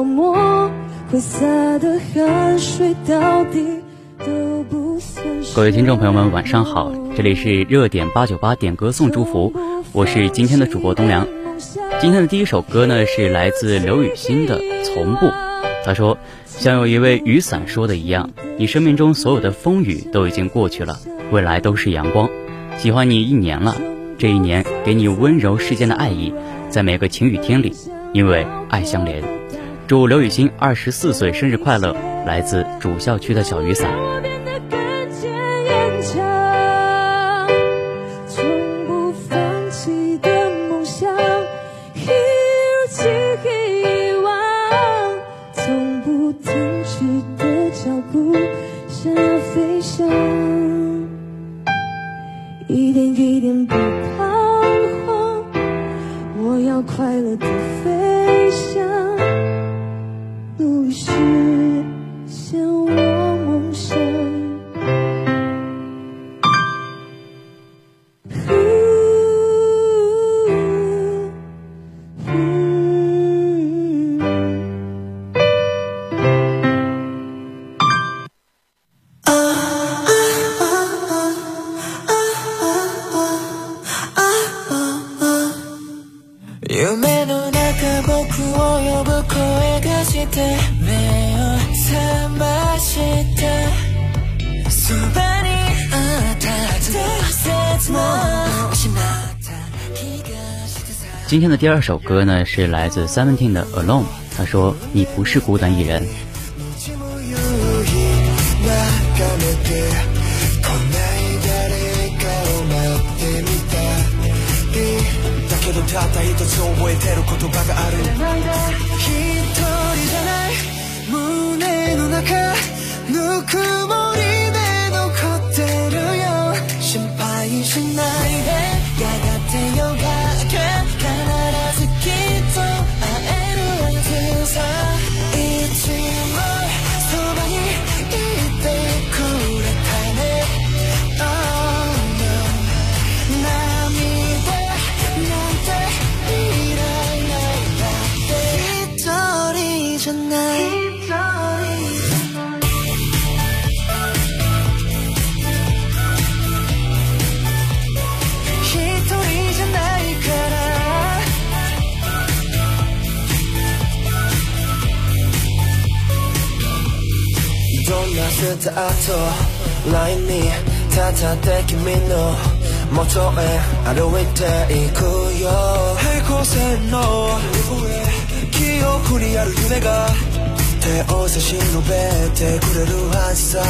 退缩，从不困惑，从梦开始的那一刻，一路走过，没有落寞，挥洒的汗水到底都不算。各位听众朋友们，晚上好，这里是热点八九八点歌送祝福，我是今天的主播东良。今天的第一首歌呢，是来自刘雨欣的《从不》。他说：“像有一位雨伞说的一样，你生命中所有的风雨都已经过去了，未来都是阳光。喜欢你一年了，这一年给你温柔世间的爱意，在每个晴雨天里，因为爱相连。祝刘雨欣二十四岁生日快乐！来自主校区的小雨伞。”声がして目を覚ましてそばにあった大切な失った気がしてさ今天的第二首歌呢，是来自 Seventeen 的 Alone。他说：“你不是孤单一人。 たった一つ覚えてる言葉がある。どんなスタートラインに立って君の元へ歩いていくよ。平行線の記憶にある夢が手を差し伸べてくれるはずさ。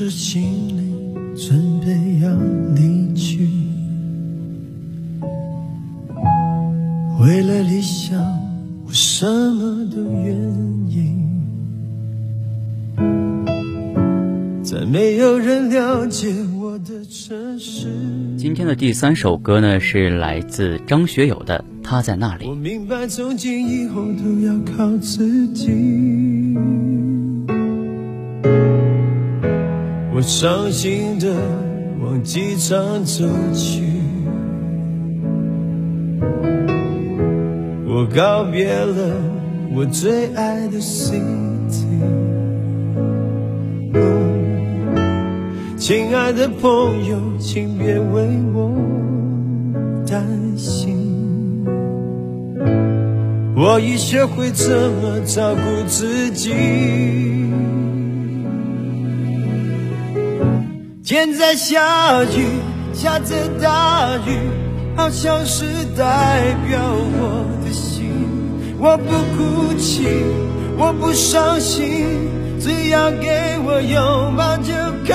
拾行李，准备要离去。为了理想，我什么都愿意。在没有人了解我的城市。今天的第三首歌呢，是来自张学友的《他在那里我》。明白，从今以后都要靠自己。我伤心的往机场走去，我告别了我最爱的 city。亲爱的朋友，请别为我担心。我已学会怎么照顾自己。天在下雨，下着大雨，好像是代表我的心。我不哭泣，我不伤心，只要给我拥抱就可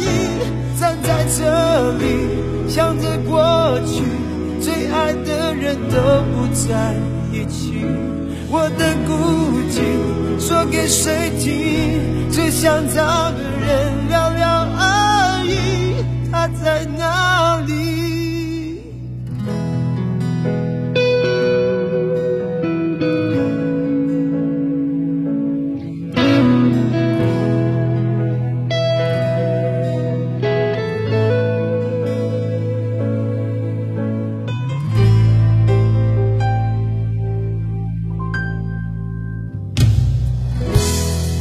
以。站在这里，想着过去，最爱的人都不在一起。我的孤寂说给谁听？只想找个人。在哪里？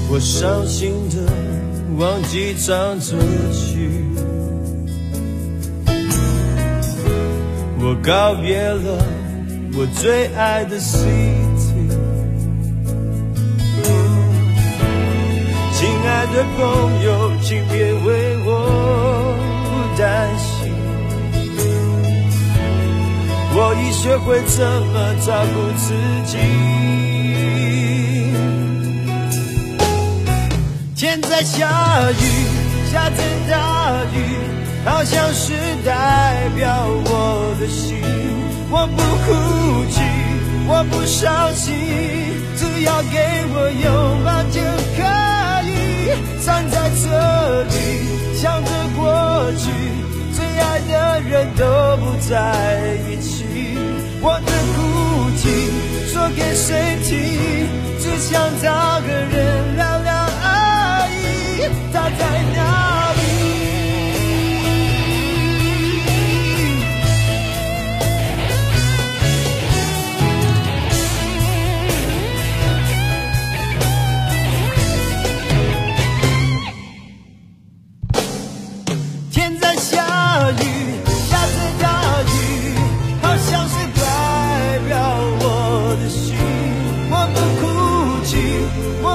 我伤心的往机场走去，告别了我最爱的 city。亲爱的朋友，请别为我担心，我已学会怎么照顾自己。天在下雨，下着大雨，好像是代表我的心。我不哭泣，我不伤心，只要给我拥抱就可以。站在这里，想着过去，最爱的人都不在一起。我的孤寂说给谁听？只想找个人聊聊而已。他在哪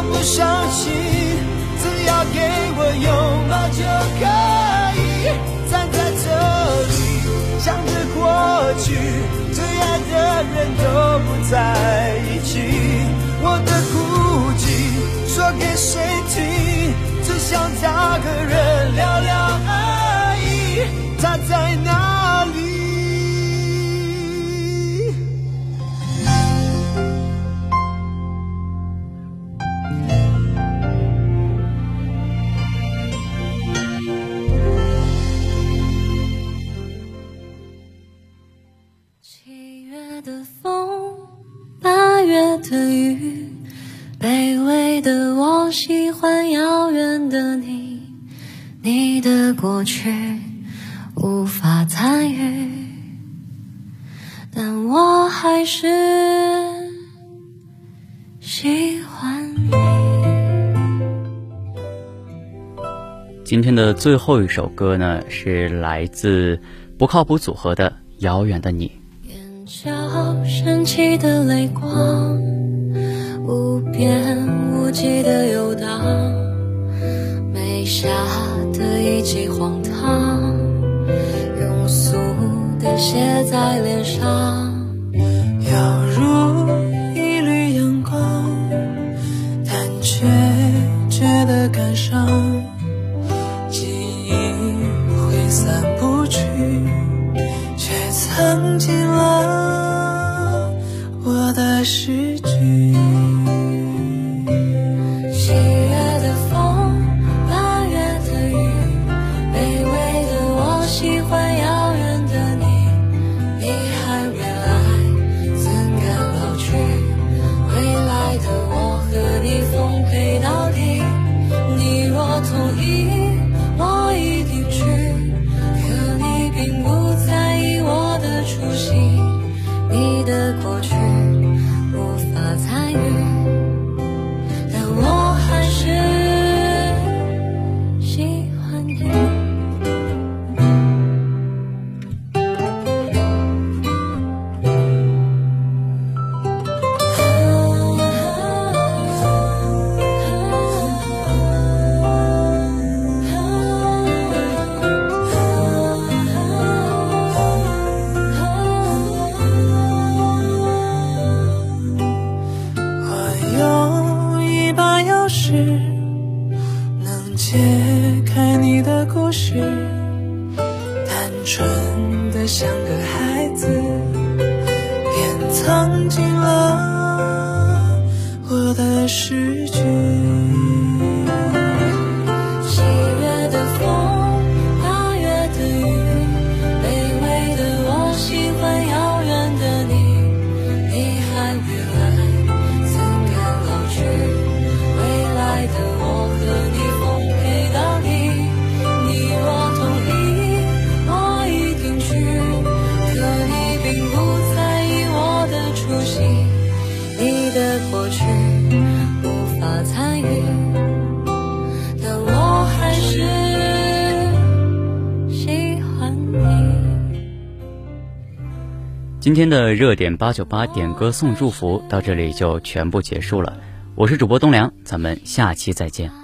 不相信，只要给我拥抱就可以。站在这里，想着过去，最爱的人都不在一起。我的孤寂说给谁听？只想找个人聊聊爱你的过去无法参与，但我还是喜欢你。今天的最后一首歌呢，是来自不靠谱组合的《遥远的你》。眼角升起的泪光，无边无际的游荡，留下的一记荒唐，庸俗的写在脸上，犹如一缕阳光，但却觉得感伤。记忆挥散不去，却藏进了。解开你的故事单纯今天的热点八九八点歌送祝福到这里就全部结束了。我是主播东梁，咱们下期再见。